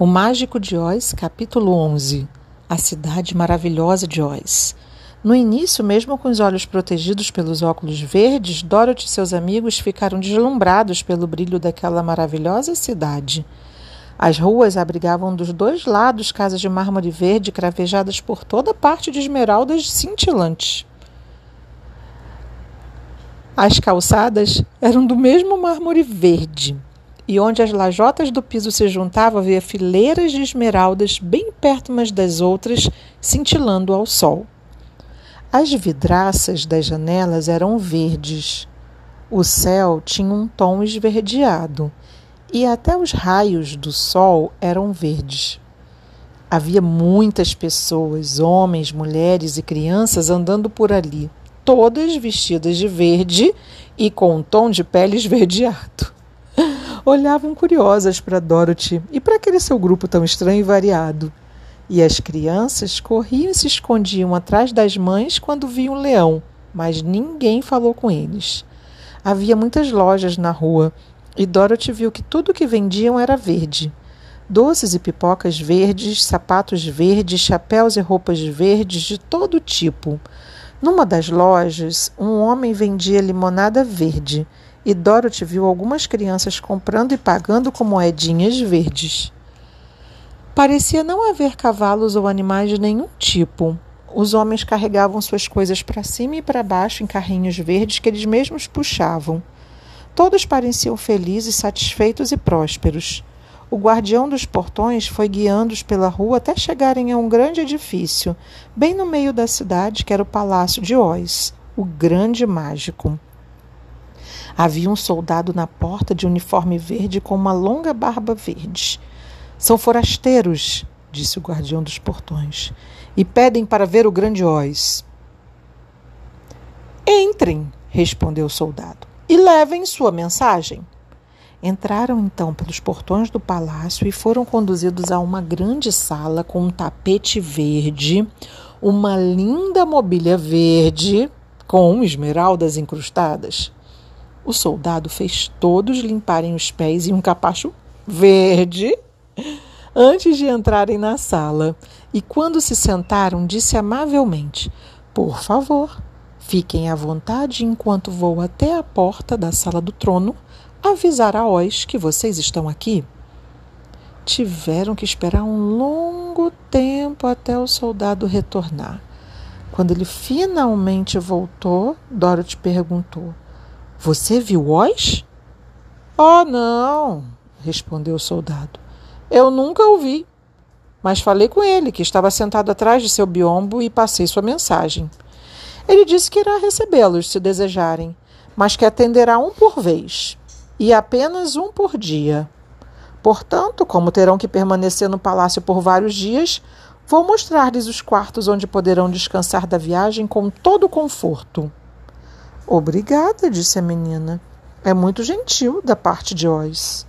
O Mágico de Oz, capítulo 11 A Cidade Maravilhosa de Oz. No início, mesmo com os olhos protegidos pelos óculos verdes, Dorothy e seus amigos ficaram deslumbrados pelo brilho daquela maravilhosa cidade. As ruas abrigavam dos dois lados casas de mármore verde cravejadas por toda parte de esmeraldas cintilantes. As calçadas eram do mesmo mármore verde e onde as lajotas do piso se juntavam havia fileiras de esmeraldas bem perto umas das outras, cintilando ao sol. As vidraças das janelas eram verdes. O céu tinha um tom esverdeado e até os raios do sol eram verdes. Havia muitas pessoas, homens, mulheres e crianças andando por ali, todas vestidas de verde e com um tom de pele esverdeado olhavam curiosas para Dorothy e para aquele seu grupo tão estranho e variado. E as crianças corriam e se escondiam atrás das mães quando viam um leão, mas ninguém falou com eles. Havia muitas lojas na rua e Dorothy viu que tudo que vendiam era verde. Doces e pipocas verdes, sapatos verdes, chapéus e roupas verdes de todo tipo. Numa das lojas, um homem vendia limonada verde e Dorothy viu algumas crianças comprando e pagando com moedinhas verdes. Parecia não haver cavalos ou animais de nenhum tipo. Os homens carregavam suas coisas para cima e para baixo em carrinhos verdes que eles mesmos puxavam. Todos pareciam felizes, satisfeitos e prósperos. O guardião dos portões foi guiando-os pela rua até chegarem a um grande edifício, bem no meio da cidade, que era o Palácio de Oz, o Grande Mágico. Havia um soldado na porta de uniforme verde com uma longa barba verde. São forasteiros, disse o guardião dos portões, e pedem para ver o grande Oz. Entrem, respondeu o soldado, e levem sua mensagem. Entraram então pelos portões do palácio e foram conduzidos a uma grande sala com um tapete verde, uma linda mobília verde com esmeraldas incrustadas. O soldado fez todos limparem os pés em um capacho verde antes de entrarem na sala. E quando se sentaram, disse amavelmente: Por favor, fiquem à vontade enquanto vou até a porta da sala do trono avisar a Oz que vocês estão aqui. Tiveram que esperar um longo tempo até o soldado retornar. Quando ele finalmente voltou, Dorothy perguntou: você viu Oz? Oh, não, respondeu o soldado. Eu nunca o vi. Mas falei com ele, que estava sentado atrás de seu biombo, e passei sua mensagem. Ele disse que irá recebê-los, se desejarem, mas que atenderá um por vez, e apenas um por dia. Portanto, como terão que permanecer no palácio por vários dias, vou mostrar-lhes os quartos onde poderão descansar da viagem com todo o conforto. Obrigada, disse a menina. É muito gentil da parte de Oz.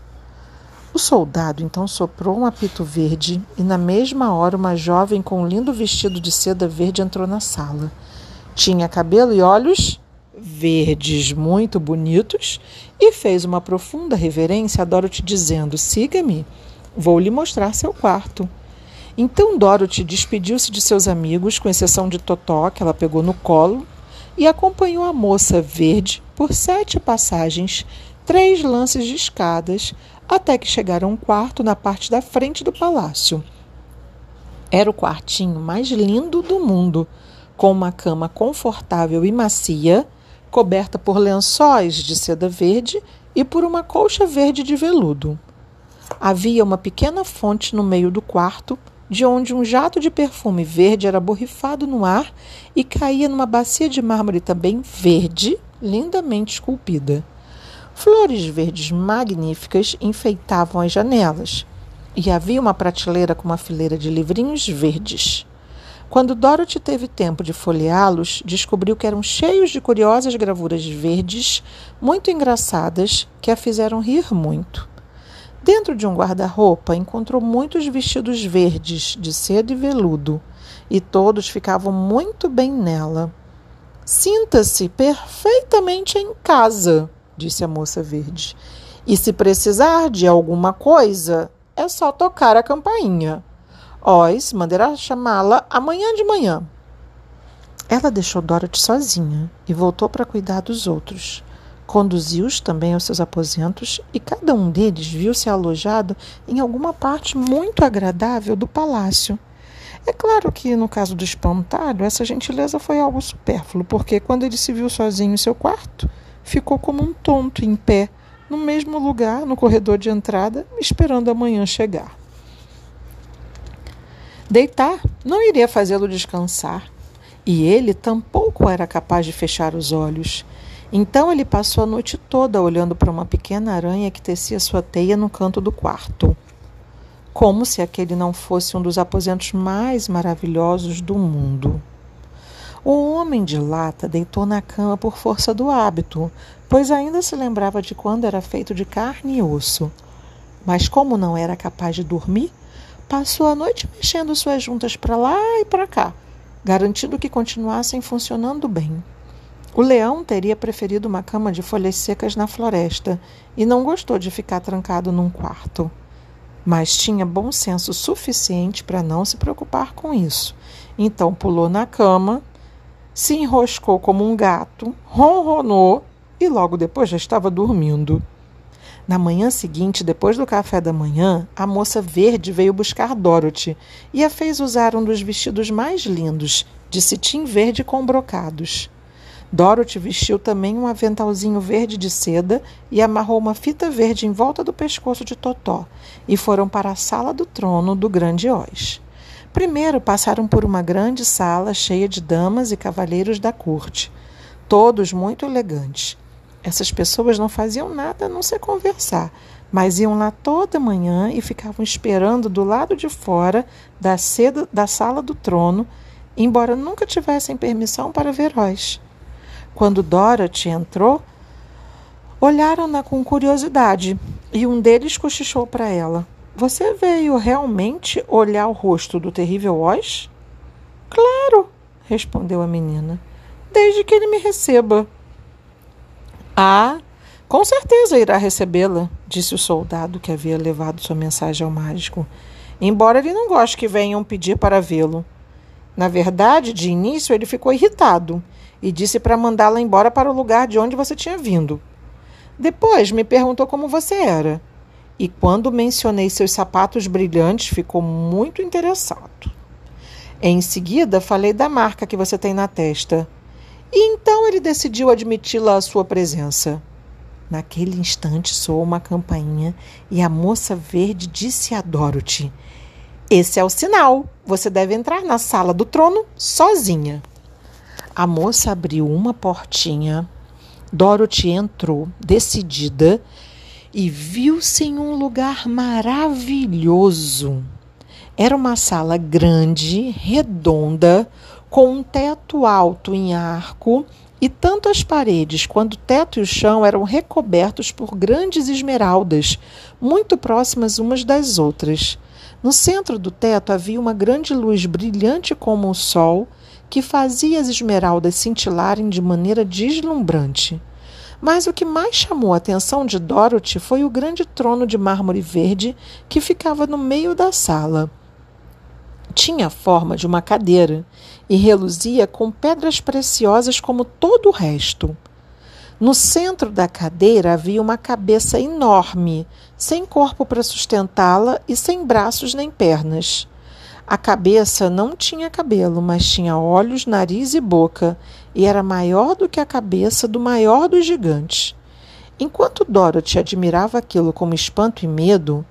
O soldado então soprou um apito verde e, na mesma hora, uma jovem com um lindo vestido de seda verde entrou na sala. Tinha cabelo e olhos verdes muito bonitos e fez uma profunda reverência a Dorothy, dizendo: Siga-me, vou lhe mostrar seu quarto. Então Dorothy despediu-se de seus amigos, com exceção de Totó, que ela pegou no colo e acompanhou a moça verde por sete passagens, três lances de escadas, até que chegaram a um quarto na parte da frente do palácio. Era o quartinho mais lindo do mundo, com uma cama confortável e macia, coberta por lençóis de seda verde e por uma colcha verde de veludo. Havia uma pequena fonte no meio do quarto, de onde um jato de perfume verde era borrifado no ar e caía numa bacia de mármore também verde, lindamente esculpida. Flores verdes magníficas enfeitavam as janelas, e havia uma prateleira com uma fileira de livrinhos verdes. Quando Dorothy teve tempo de folheá-los, descobriu que eram cheios de curiosas gravuras verdes, muito engraçadas, que a fizeram rir muito. Dentro de um guarda-roupa encontrou muitos vestidos verdes, de seda e veludo, e todos ficavam muito bem nela. Sinta-se perfeitamente em casa, disse a moça verde. E se precisar de alguma coisa, é só tocar a campainha. Oz mandará chamá-la amanhã de manhã. Ela deixou Dorothy sozinha e voltou para cuidar dos outros. Conduziu-os também aos seus aposentos e cada um deles viu-se alojado em alguma parte muito agradável do palácio. É claro que, no caso do espantalho, essa gentileza foi algo supérfluo, porque quando ele se viu sozinho em seu quarto, ficou como um tonto em pé, no mesmo lugar, no corredor de entrada, esperando a manhã chegar. Deitar não iria fazê-lo descansar, e ele tampouco era capaz de fechar os olhos. Então ele passou a noite toda olhando para uma pequena aranha que tecia sua teia no canto do quarto, como se aquele não fosse um dos aposentos mais maravilhosos do mundo. O homem de lata deitou na cama por força do hábito, pois ainda se lembrava de quando era feito de carne e osso. Mas, como não era capaz de dormir, passou a noite mexendo suas juntas para lá e para cá, garantindo que continuassem funcionando bem. O leão teria preferido uma cama de folhas secas na floresta e não gostou de ficar trancado num quarto. Mas tinha bom senso suficiente para não se preocupar com isso. Então pulou na cama, se enroscou como um gato, ronronou e logo depois já estava dormindo. Na manhã seguinte, depois do café da manhã, a moça verde veio buscar Dorothy e a fez usar um dos vestidos mais lindos, de cetim verde com brocados. Dorothy vestiu também um aventalzinho verde de seda e amarrou uma fita verde em volta do pescoço de Totó e foram para a sala do trono do grande Oz. Primeiro passaram por uma grande sala cheia de damas e cavalheiros da corte, todos muito elegantes. Essas pessoas não faziam nada a não ser conversar, mas iam lá toda manhã e ficavam esperando do lado de fora da, seda, da sala do trono, embora nunca tivessem permissão para ver Oz. Quando Dorothy entrou, olharam-na com curiosidade e um deles cochichou para ela: Você veio realmente olhar o rosto do terrível Oz? Claro, respondeu a menina, desde que ele me receba. Ah, com certeza irá recebê-la, disse o soldado que havia levado sua mensagem ao mágico, embora ele não goste que venham pedir para vê-lo. Na verdade, de início ele ficou irritado e disse para mandá-la embora para o lugar de onde você tinha vindo. Depois me perguntou como você era. E quando mencionei seus sapatos brilhantes, ficou muito interessado. Em seguida, falei da marca que você tem na testa. E então ele decidiu admiti-la à sua presença. Naquele instante soou uma campainha e a moça verde disse a Dorothy: Esse é o sinal. Você deve entrar na sala do trono sozinha. A moça abriu uma portinha. Dorothy entrou, decidida, e viu-se em um lugar maravilhoso. Era uma sala grande, redonda, com um teto alto em arco, e tanto as paredes quanto o teto e o chão eram recobertos por grandes esmeraldas, muito próximas umas das outras. No centro do teto havia uma grande luz brilhante como o sol que fazia as esmeraldas cintilarem de maneira deslumbrante. Mas o que mais chamou a atenção de Dorothy foi o grande trono de mármore verde que ficava no meio da sala. Tinha a forma de uma cadeira e reluzia com pedras preciosas como todo o resto. No centro da cadeira havia uma cabeça enorme, sem corpo para sustentá-la e sem braços nem pernas. A cabeça não tinha cabelo, mas tinha olhos, nariz e boca, e era maior do que a cabeça do maior dos gigantes. Enquanto Dorothy admirava aquilo com espanto e medo,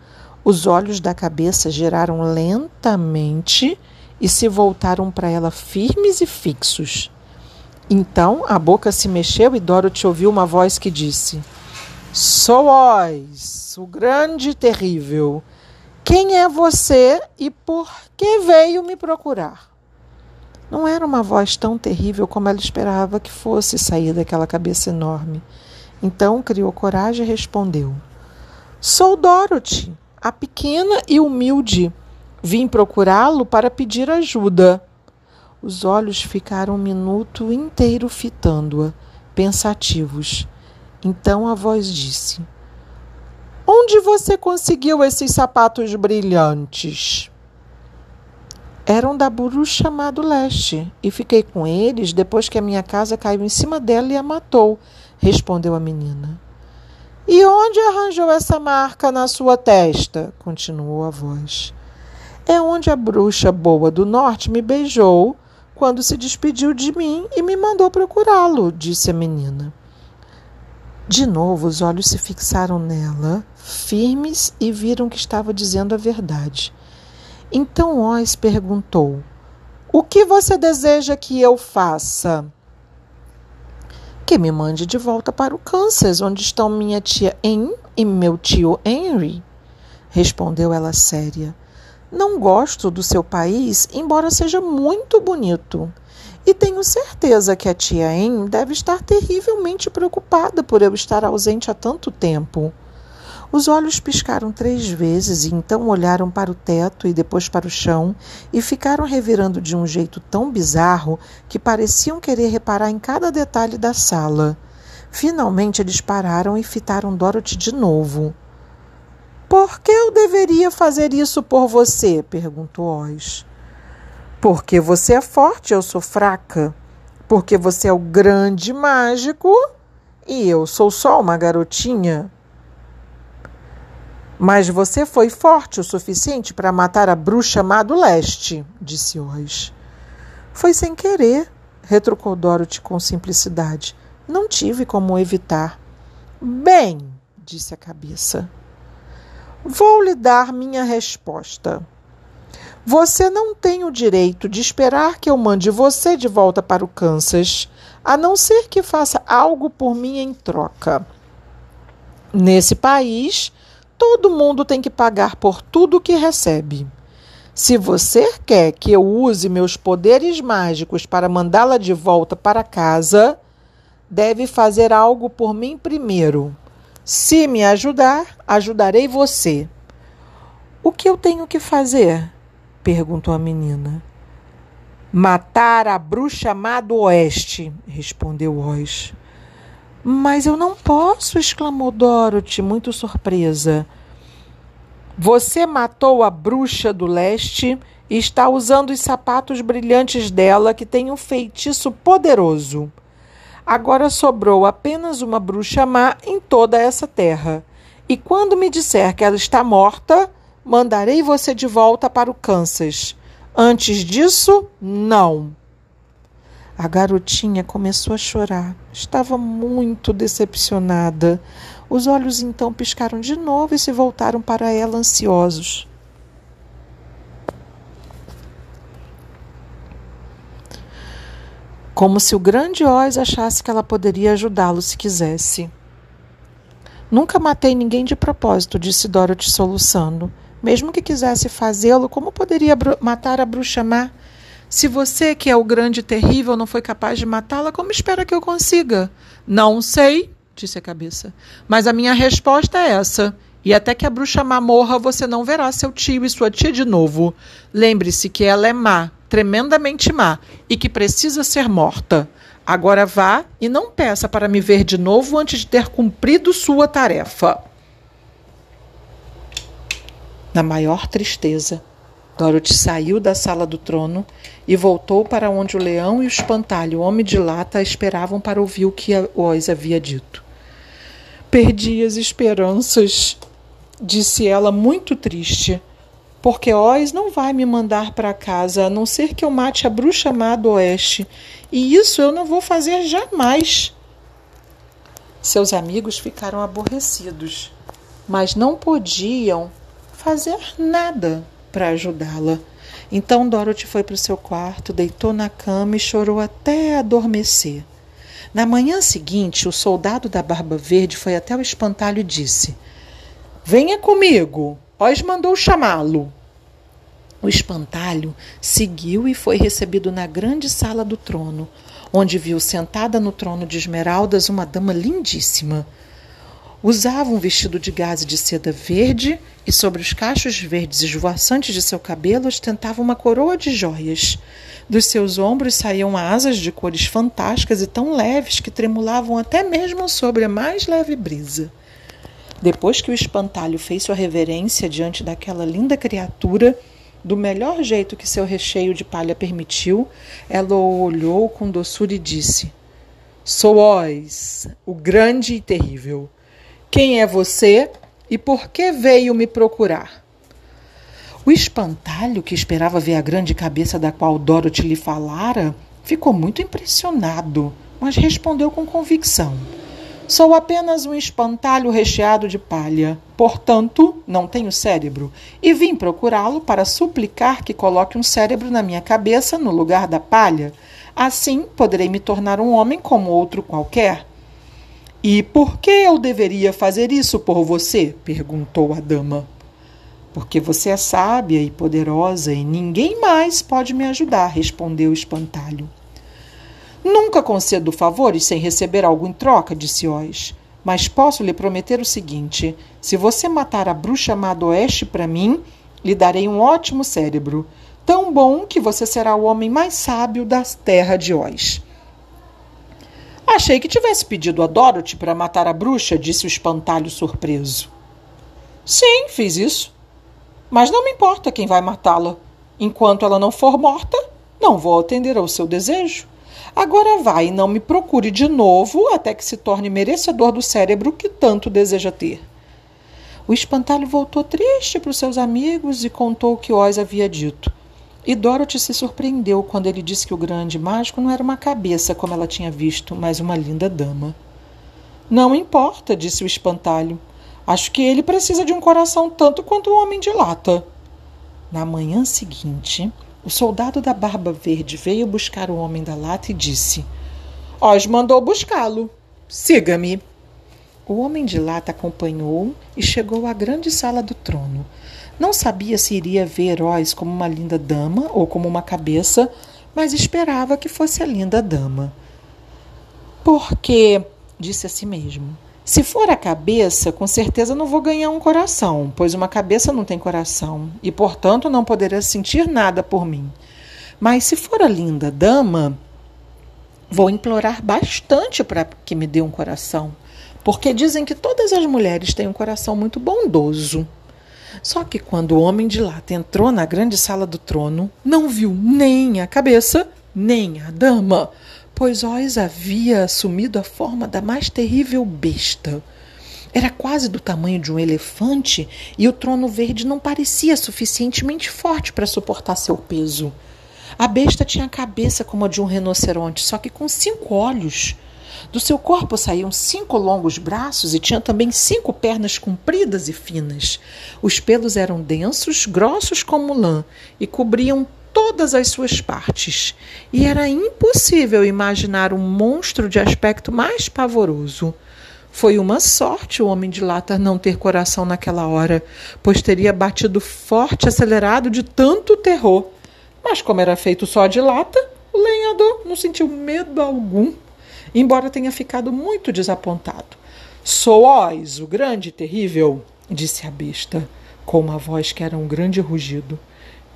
os olhos da cabeça giraram lentamente e se voltaram para ela firmes e fixos. Então a boca se mexeu e Dorothy ouviu uma voz que disse: Sou Oz, o grande e terrível. Quem é você e por que veio me procurar? Não era uma voz tão terrível como ela esperava que fosse sair daquela cabeça enorme. Então criou coragem e respondeu: Sou Dorothy, a pequena e humilde. Vim procurá-lo para pedir ajuda. Os olhos ficaram um minuto inteiro fitando-a, pensativos. Então a voz disse: Onde você conseguiu esses sapatos brilhantes? Eram da bruxa chamado Leste e fiquei com eles depois que a minha casa caiu em cima dela e a matou, respondeu a menina. E onde arranjou essa marca na sua testa? continuou a voz. É onde a bruxa boa do norte me beijou quando se despediu de mim e me mandou procurá-lo, disse a menina. De novo, os olhos se fixaram nela, firmes, e viram que estava dizendo a verdade. Então Oz perguntou: O que você deseja que eu faça? Que me mande de volta para o Kansas, onde estão minha tia Anne e meu tio Henry, respondeu ela séria. Não gosto do seu país, embora seja muito bonito. E tenho certeza que a tia Anne deve estar terrivelmente preocupada por eu estar ausente há tanto tempo. Os olhos piscaram três vezes e então olharam para o teto e depois para o chão e ficaram revirando de um jeito tão bizarro que pareciam querer reparar em cada detalhe da sala. Finalmente eles pararam e fitaram Dorothy de novo. Por que eu deveria fazer isso por você? perguntou Oz. Porque você é forte, eu sou fraca. Porque você é o grande mágico e eu sou só uma garotinha. Mas você foi forte o suficiente para matar a bruxa má do leste, disse Oz. Foi sem querer, retrucou Dorothy com simplicidade. Não tive como evitar. Bem, disse a cabeça. Vou lhe dar minha resposta. Você não tem o direito de esperar que eu mande você de volta para o Kansas, a não ser que faça algo por mim em troca. Nesse país, todo mundo tem que pagar por tudo que recebe. Se você quer que eu use meus poderes mágicos para mandá-la de volta para casa, deve fazer algo por mim primeiro. Se me ajudar, ajudarei você. O que eu tenho que fazer? perguntou a menina. Matar a bruxa má do oeste, respondeu Oz. Mas eu não posso, exclamou Dorothy, muito surpresa. Você matou a bruxa do leste e está usando os sapatos brilhantes dela, que tem um feitiço poderoso. Agora sobrou apenas uma bruxa má em toda essa terra. E quando me disser que ela está morta, mandarei você de volta para o Kansas. Antes disso, não. A garotinha começou a chorar. Estava muito decepcionada. Os olhos então piscaram de novo e se voltaram para ela ansiosos. Como se o grande Oz achasse que ela poderia ajudá-lo se quisesse. Nunca matei ninguém de propósito, disse Dorothy soluçando. Mesmo que quisesse fazê-lo, como poderia matar a bruxa má? Se você, que é o grande e terrível, não foi capaz de matá-la, como espera que eu consiga? Não sei, disse a cabeça. Mas a minha resposta é essa. E até que a bruxa má morra, você não verá seu tio e sua tia de novo. Lembre-se que ela é má, tremendamente má, e que precisa ser morta. Agora vá e não peça para me ver de novo antes de ter cumprido sua tarefa. Na maior tristeza, Dorothy saiu da sala do trono e voltou para onde o leão e o espantalho, homem de lata, esperavam para ouvir o que Oz havia dito. Perdi as esperanças, disse ela muito triste, porque Oz não vai me mandar para casa a não ser que eu mate a bruxa má do oeste, e isso eu não vou fazer jamais. Seus amigos ficaram aborrecidos, mas não podiam fazer nada para ajudá-la. Então Dorothy foi para o seu quarto, deitou na cama e chorou até adormecer. Na manhã seguinte, o soldado da Barba Verde foi até o espantalho e disse: Venha comigo, Oz mandou chamá-lo. O espantalho seguiu e foi recebido na grande sala do trono, onde viu sentada no trono de esmeraldas uma dama lindíssima. Usava um vestido de gaze de seda verde e sobre os cachos verdes esvoaçantes de seu cabelo ostentava uma coroa de joias. Dos seus ombros saíam asas de cores fantásticas e tão leves que tremulavam até mesmo sobre a mais leve brisa. Depois que o espantalho fez sua reverência diante daquela linda criatura, do melhor jeito que seu recheio de palha permitiu, ela o olhou com doçura e disse: Sou Oz, o grande e terrível. Quem é você e por que veio me procurar? O espantalho, que esperava ver a grande cabeça da qual Dorothy lhe falara, ficou muito impressionado, mas respondeu com convicção. Sou apenas um espantalho recheado de palha, portanto, não tenho cérebro, e vim procurá-lo para suplicar que coloque um cérebro na minha cabeça no lugar da palha. Assim poderei me tornar um homem como outro qualquer. E por que eu deveria fazer isso por você? perguntou a dama. Porque você é sábia e poderosa e ninguém mais pode me ajudar, respondeu o espantalho. Nunca concedo favores sem receber algo em troca, disse Oz. Mas posso lhe prometer o seguinte: se você matar a bruxa má do oeste para mim, lhe darei um ótimo cérebro, tão bom que você será o homem mais sábio da terra de Oz. Achei que tivesse pedido a Dorothy para matar a bruxa, disse o espantalho surpreso. Sim, fiz isso. Mas não me importa quem vai matá-la. Enquanto ela não for morta, não vou atender ao seu desejo. Agora vai e não me procure de novo até que se torne merecedor do cérebro que tanto deseja ter. O espantalho voltou triste para os seus amigos e contou o que Oz havia dito. E Dorothy se surpreendeu quando ele disse que o grande mágico não era uma cabeça como ela tinha visto, mas uma linda dama. Não importa, disse o espantalho. Acho que ele precisa de um coração tanto quanto o homem de lata. Na manhã seguinte, o soldado da barba verde veio buscar o homem da lata e disse: Oz mandou buscá-lo. Siga-me. O homem de lata acompanhou e chegou à grande sala do trono. Não sabia se iria ver Oz como uma linda dama ou como uma cabeça, mas esperava que fosse a linda dama. Porque, disse a si mesmo, se for a cabeça, com certeza não vou ganhar um coração, pois uma cabeça não tem coração e, portanto, não poderá sentir nada por mim. Mas se for a linda dama, vou implorar bastante para que me dê um coração, porque dizem que todas as mulheres têm um coração muito bondoso. Só que quando o homem de lata entrou na grande sala do trono, não viu nem a cabeça, nem a dama pois Oz havia assumido a forma da mais terrível besta. Era quase do tamanho de um elefante e o trono verde não parecia suficientemente forte para suportar seu peso. A besta tinha a cabeça como a de um rinoceronte, só que com cinco olhos. Do seu corpo saíam cinco longos braços e tinha também cinco pernas compridas e finas. Os pelos eram densos, grossos como lã e cobriam todas as suas partes, e era impossível imaginar um monstro de aspecto mais pavoroso. Foi uma sorte o homem de lata não ter coração naquela hora, pois teria batido forte, acelerado de tanto terror. Mas, como era feito só de lata, o lenhador não sentiu medo algum, embora tenha ficado muito desapontado. Sou Oz, o grande e terrível, disse a besta, com uma voz que era um grande rugido.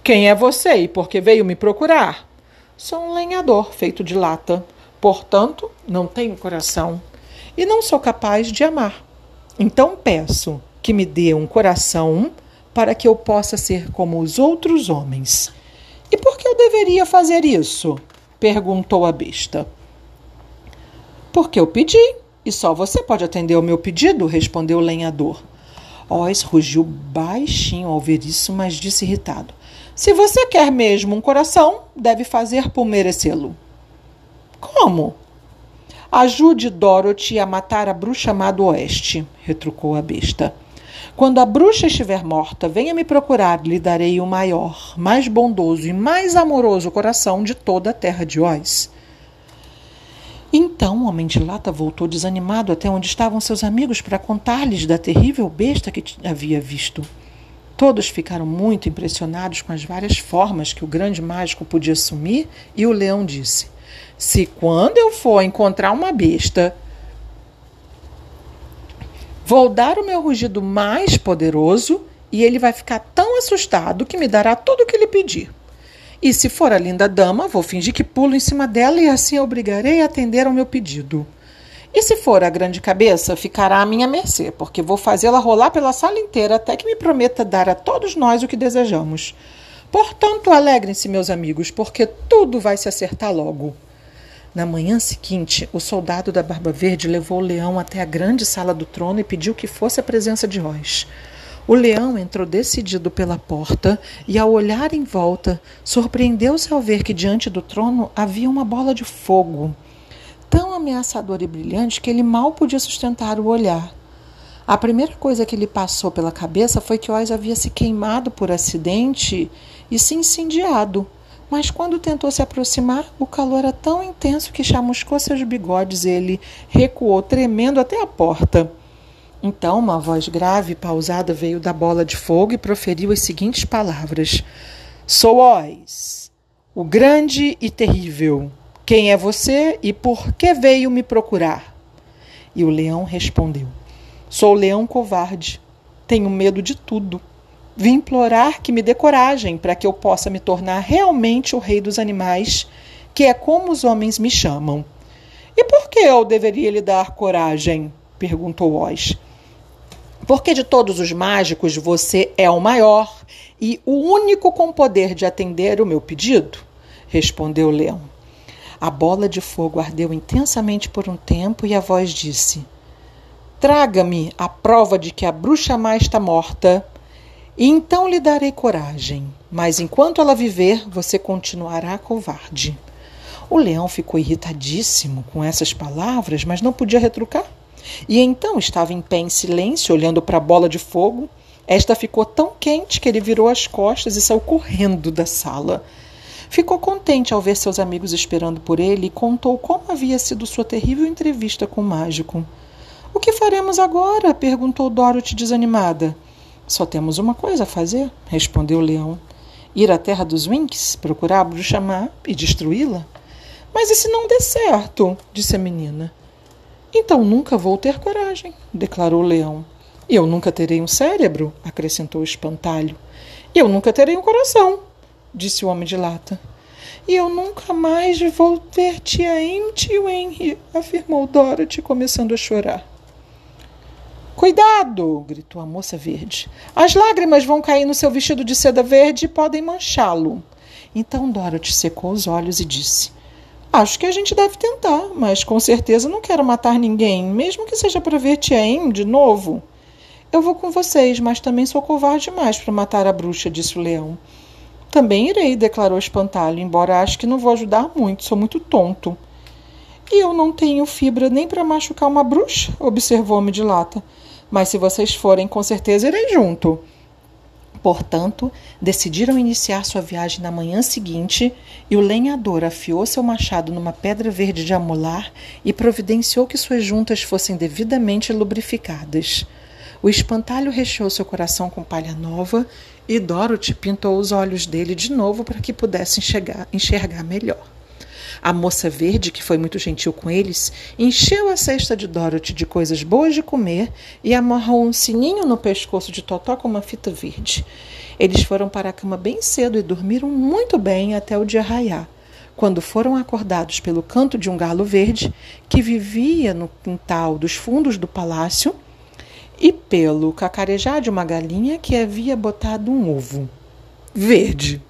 Quem é você e por que veio me procurar? Sou um lenhador feito de lata, portanto, não tenho coração e não sou capaz de amar. Então peço que me dê um coração para que eu possa ser como os outros homens. E por que eu deveria fazer isso? perguntou a besta. Porque eu pedi, e só você pode atender ao meu pedido, respondeu o lenhador. Oz rugiu baixinho ao ver isso, mas disse irritado: se você quer mesmo um coração, deve fazer por merecê-lo. Como? Ajude Dorothy a matar a bruxa chamada Oeste, retrucou a besta. Quando a bruxa estiver morta, venha me procurar, lhe darei o maior, mais bondoso e mais amoroso coração de toda a terra de Oz. Então o Homem de Lata voltou desanimado até onde estavam seus amigos para contar-lhes da terrível besta que havia visto. Todos ficaram muito impressionados com as várias formas que o grande mágico podia assumir, e o leão disse: Se quando eu for encontrar uma besta, vou dar o meu rugido mais poderoso e ele vai ficar tão assustado que me dará tudo o que ele pedir. E se for a linda dama, vou fingir que pulo em cima dela e assim a obrigarei a atender ao meu pedido. E se for a grande cabeça, ficará à minha mercê, porque vou fazê-la rolar pela sala inteira até que me prometa dar a todos nós o que desejamos. Portanto, alegrem-se, meus amigos, porque tudo vai se acertar logo. Na manhã seguinte, o soldado da Barba Verde levou o leão até a grande sala do trono e pediu que fosse a presença de Oz. O leão entrou decidido pela porta e, ao olhar em volta, surpreendeu-se ao ver que diante do trono havia uma bola de fogo, tão ameaçadora e brilhante que ele mal podia sustentar o olhar. A primeira coisa que lhe passou pela cabeça foi que Oz havia se queimado por acidente e se incendiado mas quando tentou se aproximar, o calor era tão intenso que chamuscou seus bigodes e ele recuou tremendo até a porta. Então uma voz grave e pausada veio da bola de fogo e proferiu as seguintes palavras: Sou Oz, o grande e terrível. Quem é você e por que veio me procurar? E o leão respondeu: Sou leão covarde. Tenho medo de tudo. Vim implorar que me dê coragem para que eu possa me tornar realmente o rei dos animais, que é como os homens me chamam. E por que eu deveria lhe dar coragem? perguntou Oz. Porque de todos os mágicos você é o maior e o único com poder de atender o meu pedido, respondeu o leão. A bola de fogo ardeu intensamente por um tempo e a voz disse: Traga-me a prova de que a bruxa má está morta e então lhe darei coragem, mas enquanto ela viver, você continuará covarde. O leão ficou irritadíssimo com essas palavras, mas não podia retrucar. E então estava em pé em silêncio, olhando para a bola de fogo. Esta ficou tão quente que ele virou as costas e saiu correndo da sala. Ficou contente ao ver seus amigos esperando por ele e contou como havia sido sua terrível entrevista com o mágico. O que faremos agora? perguntou Dorothy desanimada. Só temos uma coisa a fazer, respondeu o leão: ir à terra dos Winks, procurar a bruxa má e destruí-la. Mas e se não der certo? disse a menina. Então nunca vou ter coragem, declarou o leão. E eu nunca terei um cérebro, acrescentou o espantalho. E eu nunca terei um coração, disse o homem de lata. E eu nunca mais vou ver tia Amy e o Henry, afirmou Dorothy, começando a chorar. Cuidado! gritou a moça verde. As lágrimas vão cair no seu vestido de seda verde e podem manchá-lo. Então Dorothy secou os olhos e disse: Acho que a gente deve tentar, mas com certeza não quero matar ninguém, mesmo que seja para ver Tia Em de novo. Eu vou com vocês, mas também sou covarde demais para matar a bruxa, disse o leão. Também irei, declarou espantalho, embora acho que não vou ajudar muito, sou muito tonto. E eu não tenho fibra nem para machucar uma bruxa, observou me de lata. Mas se vocês forem, com certeza irei junto. Portanto, decidiram iniciar sua viagem na manhã seguinte e o lenhador afiou seu machado numa pedra verde de amolar e providenciou que suas juntas fossem devidamente lubrificadas. O espantalho recheou seu coração com palha nova e Dorothy pintou os olhos dele de novo para que pudesse enxergar, enxergar melhor. A moça verde, que foi muito gentil com eles, encheu a cesta de Dorothy de coisas boas de comer e amarrou um sininho no pescoço de Totó com uma fita verde. Eles foram para a cama bem cedo e dormiram muito bem até o dia raiar, quando foram acordados pelo canto de um galo verde que vivia no quintal dos fundos do palácio e pelo cacarejar de uma galinha que havia botado um ovo verde.